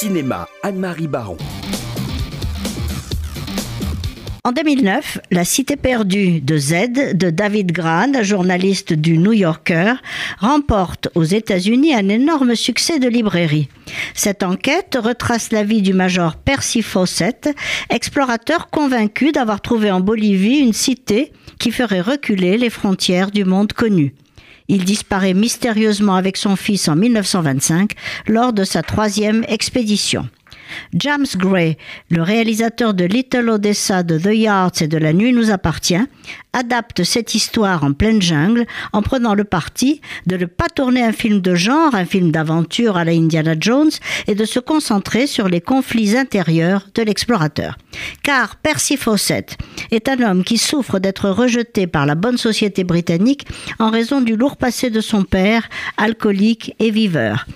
Cinéma, Anne-Marie Baron. En 2009, La Cité perdue de Z de David Gran, journaliste du New Yorker, remporte aux États-Unis un énorme succès de librairie. Cette enquête retrace la vie du major Percy Fawcett, explorateur convaincu d'avoir trouvé en Bolivie une cité qui ferait reculer les frontières du monde connu. Il disparaît mystérieusement avec son fils en 1925 lors de sa troisième expédition. James Gray, le réalisateur de Little Odessa, de The Yards et de La Nuit nous appartient, adapte cette histoire en pleine jungle en prenant le parti de ne pas tourner un film de genre, un film d'aventure à la Indiana Jones, et de se concentrer sur les conflits intérieurs de l'explorateur. Car Percy Fawcett est un homme qui souffre d'être rejeté par la bonne société britannique en raison du lourd passé de son père, alcoolique et viveur.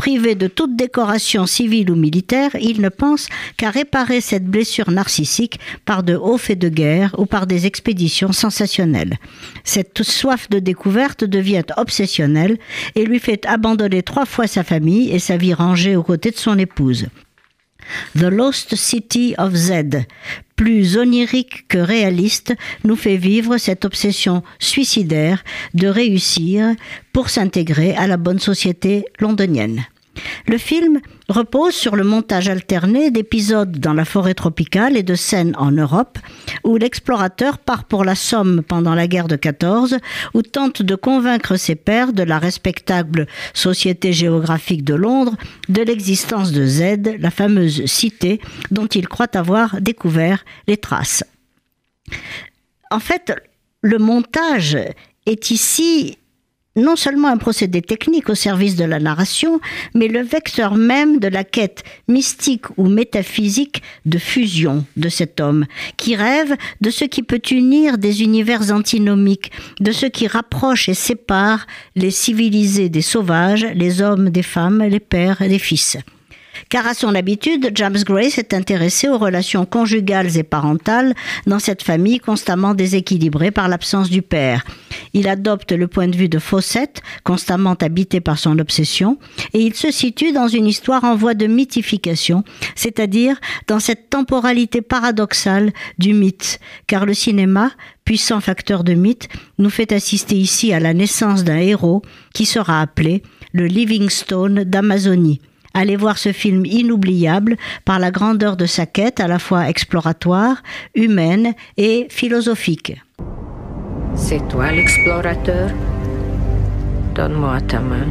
Privé de toute décoration civile ou militaire, il ne pense qu'à réparer cette blessure narcissique par de hauts faits de guerre ou par des expéditions sensationnelles. Cette soif de découverte devient obsessionnelle et lui fait abandonner trois fois sa famille et sa vie rangée aux côtés de son épouse. The Lost City of Z, plus onirique que réaliste, nous fait vivre cette obsession suicidaire de réussir pour s'intégrer à la bonne société londonienne. Le film repose sur le montage alterné d'épisodes dans la forêt tropicale et de scènes en Europe, où l'explorateur part pour la Somme pendant la guerre de 14, ou tente de convaincre ses pairs de la respectable Société géographique de Londres de l'existence de Z, la fameuse cité dont il croit avoir découvert les traces. En fait, le montage est ici non seulement un procédé technique au service de la narration, mais le vecteur même de la quête mystique ou métaphysique de fusion de cet homme, qui rêve de ce qui peut unir des univers antinomiques, de ce qui rapproche et sépare les civilisés des sauvages, les hommes des femmes, les pères et les fils. Car à son habitude, James Gray s'est intéressé aux relations conjugales et parentales dans cette famille constamment déséquilibrée par l'absence du père. Il adopte le point de vue de Fawcett, constamment habité par son obsession, et il se situe dans une histoire en voie de mythification, c'est-à-dire dans cette temporalité paradoxale du mythe, car le cinéma, puissant facteur de mythe, nous fait assister ici à la naissance d'un héros qui sera appelé le Livingstone d'Amazonie. Allez voir ce film inoubliable par la grandeur de sa quête à la fois exploratoire, humaine et philosophique. C'est toi l'explorateur? Donne-moi ta main.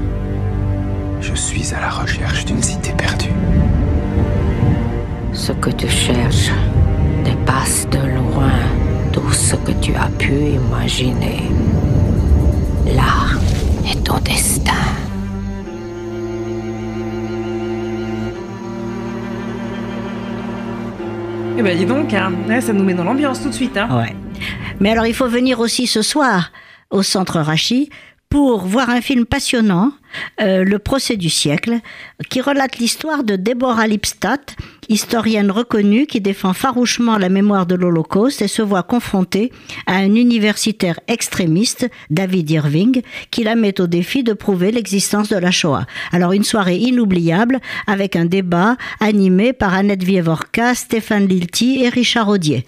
Je suis à la recherche d'une cité perdue. Ce que tu cherches dépasse de loin tout ce que tu as pu imaginer. Là est ton destin. Eh ben dis donc, hein. Ça nous met dans l'ambiance tout de suite. Hein. Ouais. Mais alors il faut venir aussi ce soir au Centre Rachi pour voir un film passionnant, euh, Le procès du siècle, qui relate l'histoire de Deborah Lipstadt, historienne reconnue qui défend farouchement la mémoire de l'Holocauste et se voit confrontée à un universitaire extrémiste, David Irving, qui la met au défi de prouver l'existence de la Shoah. Alors une soirée inoubliable avec un débat animé par Annette Vievorka, Stéphane Lilti et Richard Audier.